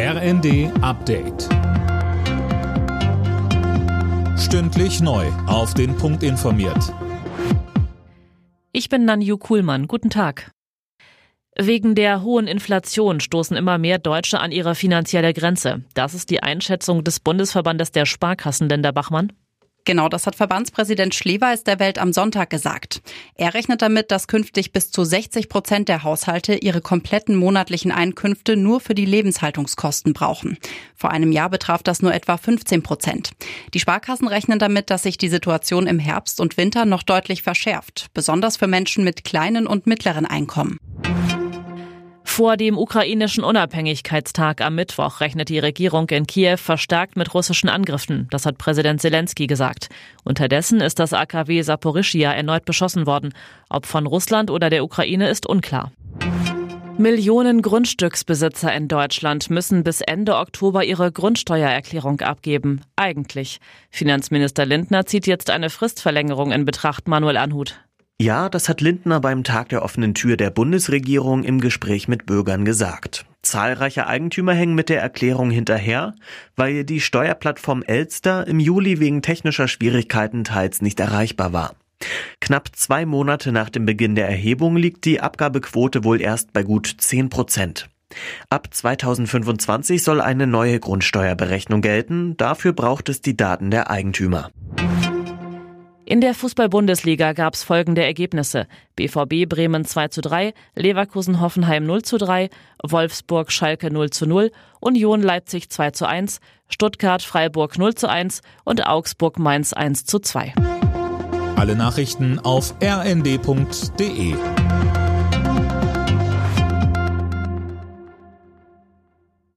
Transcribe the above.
RND Update. Stündlich neu. Auf den Punkt informiert. Ich bin Nanju Kuhlmann. Guten Tag. Wegen der hohen Inflation stoßen immer mehr Deutsche an ihre finanzielle Grenze. Das ist die Einschätzung des Bundesverbandes der Sparkassenländer Bachmann. Genau, das hat Verbandspräsident Schleweis der Welt am Sonntag gesagt. Er rechnet damit, dass künftig bis zu 60 Prozent der Haushalte ihre kompletten monatlichen Einkünfte nur für die Lebenshaltungskosten brauchen. Vor einem Jahr betraf das nur etwa 15 Prozent. Die Sparkassen rechnen damit, dass sich die Situation im Herbst und Winter noch deutlich verschärft, besonders für Menschen mit kleinen und mittleren Einkommen. Vor dem ukrainischen Unabhängigkeitstag am Mittwoch rechnet die Regierung in Kiew verstärkt mit russischen Angriffen. Das hat Präsident Zelensky gesagt. Unterdessen ist das AKW Saporischia erneut beschossen worden. Ob von Russland oder der Ukraine ist unklar. Millionen Grundstücksbesitzer in Deutschland müssen bis Ende Oktober ihre Grundsteuererklärung abgeben. Eigentlich. Finanzminister Lindner zieht jetzt eine Fristverlängerung in Betracht, Manuel Anhut. Ja, das hat Lindner beim Tag der offenen Tür der Bundesregierung im Gespräch mit Bürgern gesagt. Zahlreiche Eigentümer hängen mit der Erklärung hinterher, weil die Steuerplattform Elster im Juli wegen technischer Schwierigkeiten teils nicht erreichbar war. Knapp zwei Monate nach dem Beginn der Erhebung liegt die Abgabequote wohl erst bei gut 10 Prozent. Ab 2025 soll eine neue Grundsteuerberechnung gelten. Dafür braucht es die Daten der Eigentümer. In der Fußball-Bundesliga gab es folgende Ergebnisse. BVB Bremen 2 zu 3, Leverkusen Hoffenheim 0 zu 3, Wolfsburg Schalke 0 zu 0, Union Leipzig 2 zu 1, Stuttgart Freiburg 0 zu 1 und Augsburg Mainz 1 zu 2. Alle Nachrichten auf rnd.de